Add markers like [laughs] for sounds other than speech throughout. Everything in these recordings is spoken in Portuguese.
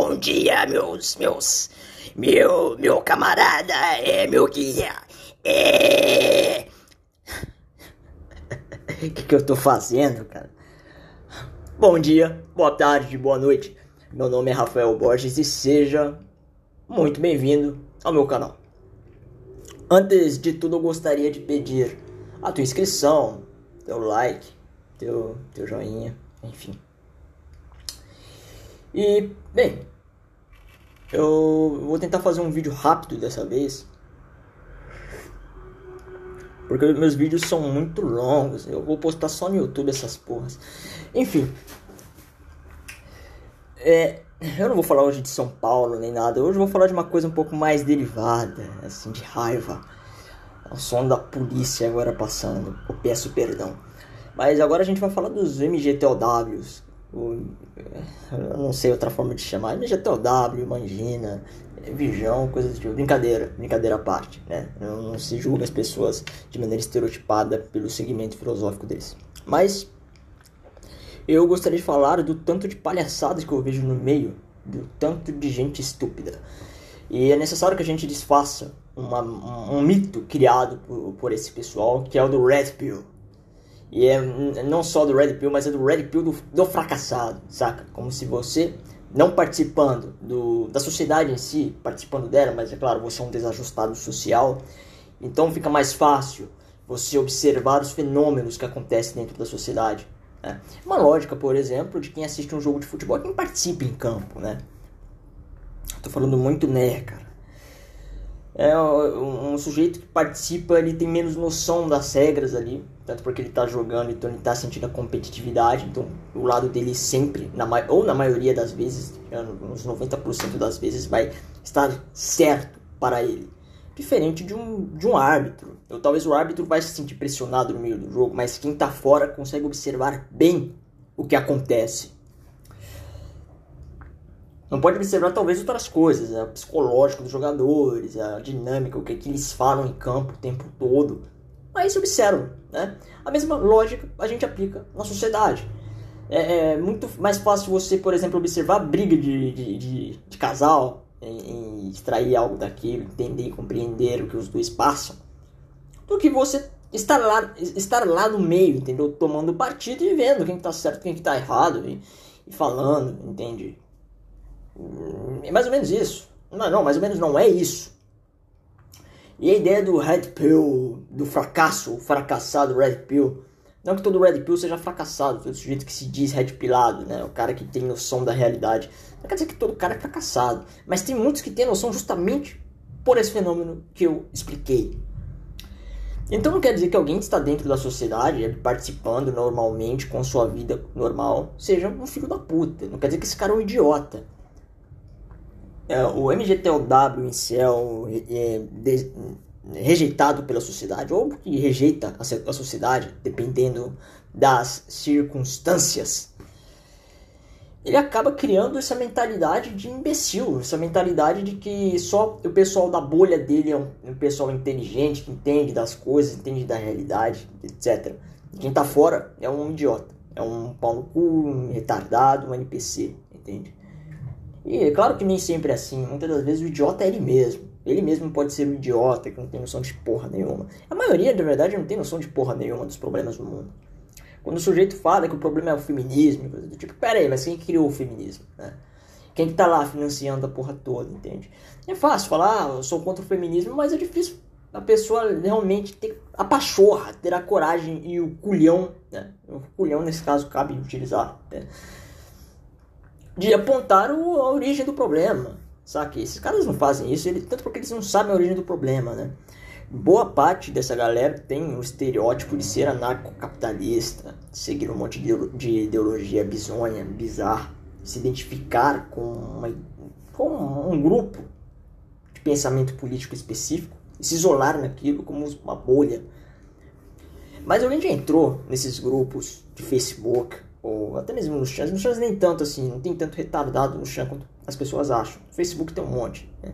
Bom dia, meus, meus, meu, meu camarada, é meu guia. É. O [laughs] que, que eu tô fazendo, cara? Bom dia, boa tarde, boa noite. Meu nome é Rafael Borges e seja muito bem-vindo ao meu canal. Antes de tudo, eu gostaria de pedir a tua inscrição, teu like, teu, teu joinha, enfim. E, bem, eu vou tentar fazer um vídeo rápido dessa vez. Porque meus vídeos são muito longos. Eu vou postar só no YouTube essas porras. Enfim. É, eu não vou falar hoje de São Paulo nem nada. Hoje eu vou falar de uma coisa um pouco mais derivada, assim, de raiva. O som da polícia agora passando. Eu peço perdão. Mas agora a gente vai falar dos MGTOWs o, eu não sei outra forma de chamar, MGTOW, Mangina, Vijão, coisas do tipo. Brincadeira, brincadeira à parte, né? Não, não se julga as pessoas de maneira estereotipada pelo segmento filosófico deles. Mas eu gostaria de falar do tanto de palhaçadas que eu vejo no meio, do tanto de gente estúpida. E é necessário que a gente desfaça uma, um, um mito criado por, por esse pessoal, que é o do Red Pill. E é não só do Red Pill, mas é do Red Pill do, do fracassado, saca? Como se você, não participando do, da sociedade em si, participando dela, mas é claro, você é um desajustado social, então fica mais fácil você observar os fenômenos que acontecem dentro da sociedade. Né? Uma lógica, por exemplo, de quem assiste um jogo de futebol, quem participa em campo, né? Tô falando muito né, cara é um, sujeito que participa, ele tem menos noção das regras ali, tanto porque ele está jogando, então ele está sentindo a competitividade, então o lado dele sempre, na, ou na maioria das vezes, uns 90% das vezes, vai estar certo para ele. Diferente de um, de um árbitro. Ou talvez o árbitro vai se sentir pressionado no meio do jogo, mas quem está fora consegue observar bem o que acontece. Não pode observar talvez outras coisas, o psicológico dos jogadores, a dinâmica, o que, é que eles falam em campo o tempo todo. Mas observa, né? A mesma lógica a gente aplica na sociedade. É, é muito mais fácil você, por exemplo, observar briga de, de, de, de casal, em extrair algo daquilo, entender e compreender o que os dois passam, do que você estar lá, estar lá no meio, entendeu? Tomando partido e vendo quem está certo, quem está errado e, e falando, entende? É mais ou menos isso. Não, não, mais ou menos não é isso. E a ideia do Red Pill, do fracasso, o fracassado Red Pill. Não que todo Red Pill seja fracassado, todo sujeito que se diz Red Pillado, né? O cara que tem noção da realidade. Não quer dizer que todo cara é fracassado. Mas tem muitos que têm noção justamente por esse fenômeno que eu expliquei. Então não quer dizer que alguém que está dentro da sociedade, participando normalmente com sua vida normal, seja um filho da puta. Não quer dizer que esse cara é um idiota é, o MGTOW em si é, é de, rejeitado pela sociedade, ou que rejeita a, a sociedade, dependendo das circunstâncias, ele acaba criando essa mentalidade de imbecil, essa mentalidade de que só o pessoal da bolha dele é um, um pessoal inteligente, que entende das coisas, entende da realidade, etc. Quem tá fora é um idiota, é um pau no cu, um retardado, um NPC, entende? E é claro que nem sempre é assim. Muitas das vezes o idiota é ele mesmo. Ele mesmo pode ser um idiota que não tem noção de porra nenhuma. A maioria, na verdade, não tem noção de porra nenhuma dos problemas do mundo. Quando o sujeito fala que o problema é o feminismo, do tipo, pera aí, mas quem criou o feminismo? Né? Quem que tá lá financiando a porra toda, entende? É fácil falar, ah, eu sou contra o feminismo, mas é difícil a pessoa realmente ter a pachorra, ter a coragem e o culhão, né? O culhão, nesse caso, cabe utilizar, né? De apontar o, a origem do problema, sabe? Esses caras não fazem isso, ele, tanto porque eles não sabem a origem do problema, né? Boa parte dessa galera tem o estereótipo de ser anarcocapitalista, seguir um monte de ideologia bizonha, bizarra, se identificar com, uma, com um grupo de pensamento político específico e se isolar naquilo como uma bolha. Mas a gente entrou nesses grupos de Facebook, ou até mesmo nos chans. Nos chans nem tanto assim, não tem tanto retardado no chan quanto as pessoas acham. No Facebook tem um monte. Né?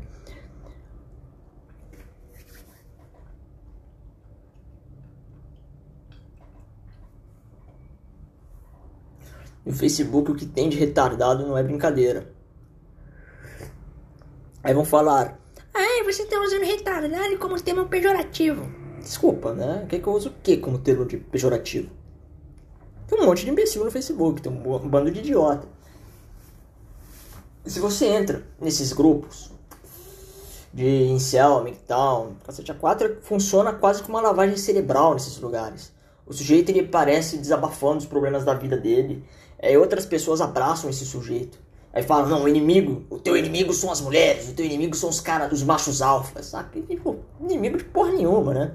No Facebook o que tem de retardado não é brincadeira. Aí vão falar, ah, você tá usando retardado como termo pejorativo. Desculpa, né? O que, eu uso o que como termo de pejorativo? Um monte de imbecil no Facebook, tem um bando de idiota. Se você entra nesses grupos de incel, MGTOW, cacete A4, funciona quase como uma lavagem cerebral nesses lugares. O sujeito ele parece desabafando os problemas da vida dele. É, outras pessoas abraçam esse sujeito. Aí falam, não, o inimigo, o teu inimigo são as mulheres, o teu inimigo são os caras, os machos alfas, sabe? Tipo, inimigo de porra nenhuma, né?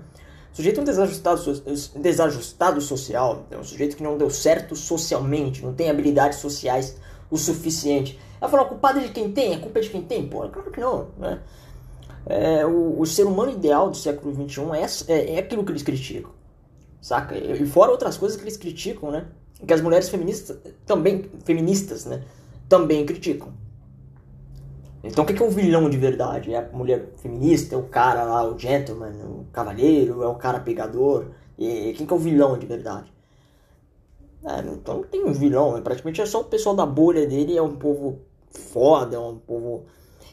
Sujeito é um desajustado, desajustado social, é um sujeito que não deu certo socialmente, não tem habilidades sociais o suficiente. A culpada é de quem tem? A culpa é de quem tem? Pô, claro que não, né? É, o, o, ser humano ideal do século XXI é, é, é aquilo que eles criticam, saca? E fora outras coisas que eles criticam, né? Que as mulheres feministas também, feministas, né? Também criticam. Então o que é o vilão de verdade? É a mulher feminista, é o cara lá, o gentleman, o cavaleiro, é o cara pegador? E quem que é o vilão de verdade? É, então não tem um vilão, é praticamente é só o pessoal da bolha dele, é um povo foda, é um povo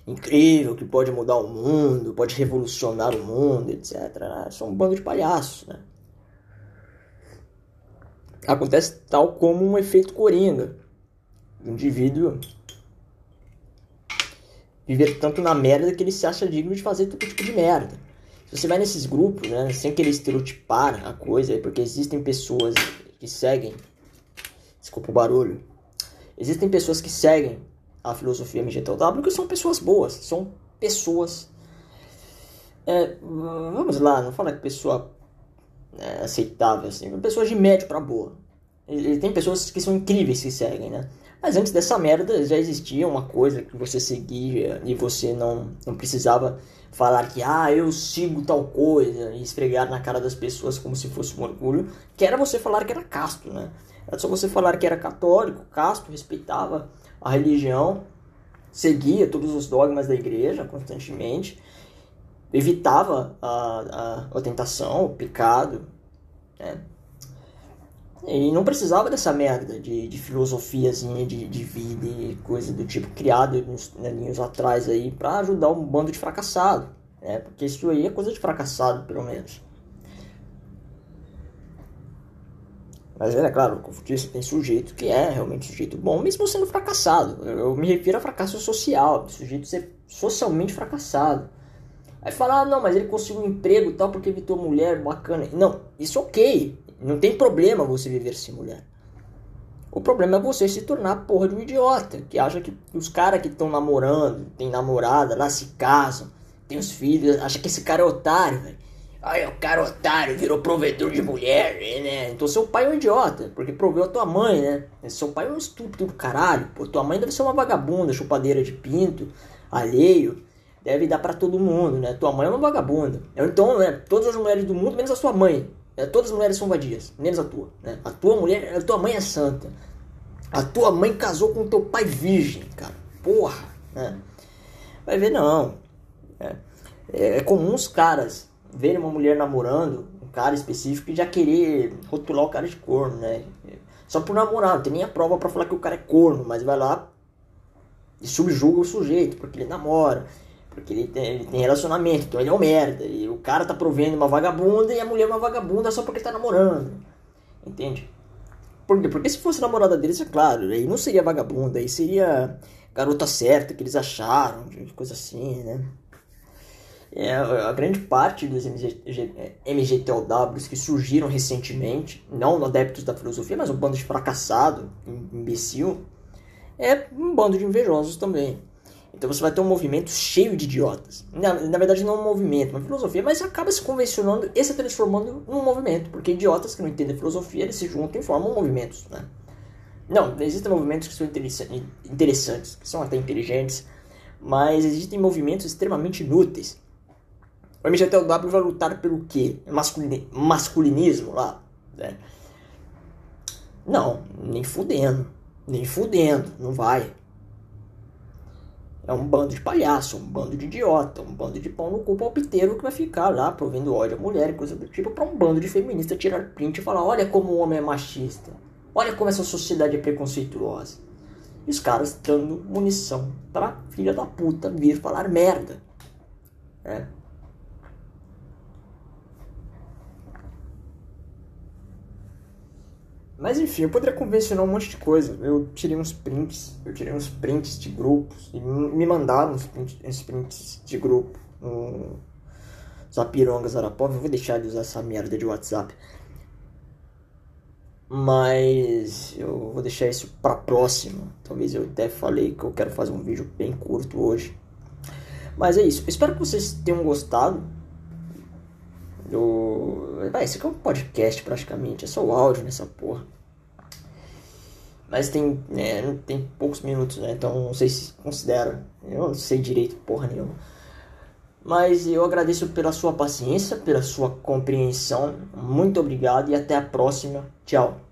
incrível, que pode mudar o mundo, pode revolucionar o mundo, etc. É só um bando de palhaços, né? Acontece tal como um efeito coringa. O indivíduo viver tanto na merda que ele se acha digno de fazer todo tipo de merda. Se você vai nesses grupos, né, sem querer estereotipar a coisa, é porque existem pessoas que seguem. Desculpa o barulho. Existem pessoas que seguem a filosofia MGTOW que são pessoas boas, são pessoas. É, vamos lá, não fala que pessoa é, aceitável, assim, pessoas de médio para boa. E, tem pessoas que são incríveis que seguem, né? Mas antes dessa merda já existia uma coisa que você seguia e você não, não precisava falar que ah, eu sigo tal coisa e esfregar na cara das pessoas como se fosse um orgulho, que era você falar que era casto, né? Era só você falar que era católico, casto, respeitava a religião, seguia todos os dogmas da igreja constantemente, evitava a, a, a tentação, o pecado, né? E não precisava dessa merda de, de filosofiazinha de, de vida e coisa do tipo criada uns aninhos atrás aí para ajudar um bando de fracassado, né? Porque isso aí é coisa de fracassado, pelo menos. Mas é claro, Confucius tem sujeito que é realmente sujeito bom, mesmo sendo fracassado. Eu me refiro a fracasso social, sujeito ser socialmente fracassado. Aí falar, ah, não, mas ele conseguiu um emprego tal porque evitou mulher, bacana. Não, isso ok. Não tem problema você viver sem mulher. O problema é você se tornar porra de um idiota, que acha que os caras que estão namorando, tem namorada, lá se casam, tem os filhos, acha que esse cara é otário, velho. Ai, o cara otário, virou provedor de mulher, né? Então seu pai é um idiota, porque proveu a tua mãe, né? Seu pai é um estúpido do caralho. Pô, tua mãe deve ser uma vagabunda, chupadeira de pinto, alheio. Deve dar para todo mundo, né? Tua mãe é uma vagabunda. Então, né? Todas as mulheres do mundo, menos a sua mãe. É, todas as mulheres são vadias, menos a tua. Né? A tua mulher, a tua mãe é santa. A tua mãe casou com teu pai virgem, cara. Porra, né? Vai ver não. É, é comum os caras verem uma mulher namorando, um cara específico, e já querer rotular o cara de corno, né? Só por namorar, não tem nem a prova para falar que o cara é corno, mas vai lá e subjuga o sujeito, porque ele namora. Porque ele tem, ele tem relacionamento, então ele é um merda. E o cara tá provendo uma vagabunda e a mulher é uma vagabunda só porque tá namorando. Entende? Por quê? Porque se fosse namorada deles, é claro, aí não seria vagabunda, aí seria garota certa que eles acharam, coisa assim, né? É, a grande parte dos MG, MGTOWs que surgiram recentemente, não adeptos da filosofia, mas um bando de fracassado, imbecil, é um bando de invejosos também. Então você vai ter um movimento cheio de idiotas. Na, na verdade, não é um movimento, uma filosofia, mas acaba se convencionando e se transformando num movimento. Porque idiotas que não entendem filosofia, eles se juntam e formam movimentos. Né? Não, existem movimentos que são interessantes, que são até inteligentes, mas existem movimentos extremamente inúteis. O MGTOW vai lutar pelo quê? masculinismo lá? Né? Não, nem fudendo. Nem fudendo, não vai. É um bando de palhaço, um bando de idiota, um bando de pão no cu palpiteiro que vai ficar lá provendo ódio à mulher e coisa do tipo para um bando de feministas tirar print e falar: olha como o homem é machista, olha como essa sociedade é preconceituosa. E os caras dando munição pra filha da puta vir falar merda. É. Mas enfim, eu poderia convencionar um monte de coisa. Eu tirei uns prints, eu tirei uns prints de grupos e me mandaram uns prints, uns prints de grupo no Zapirongas Arapov. Eu vou deixar de usar essa merda de WhatsApp. Mas eu vou deixar isso pra próxima. Talvez eu até falei que eu quero fazer um vídeo bem curto hoje. Mas é isso. Eu espero que vocês tenham gostado. Do... Ah, esse aqui é um podcast praticamente. É só o áudio nessa porra. Mas tem, né, tem poucos minutos, né? Então não sei se considera. Eu não sei direito porra nenhuma. Mas eu agradeço pela sua paciência, pela sua compreensão. Muito obrigado e até a próxima. Tchau.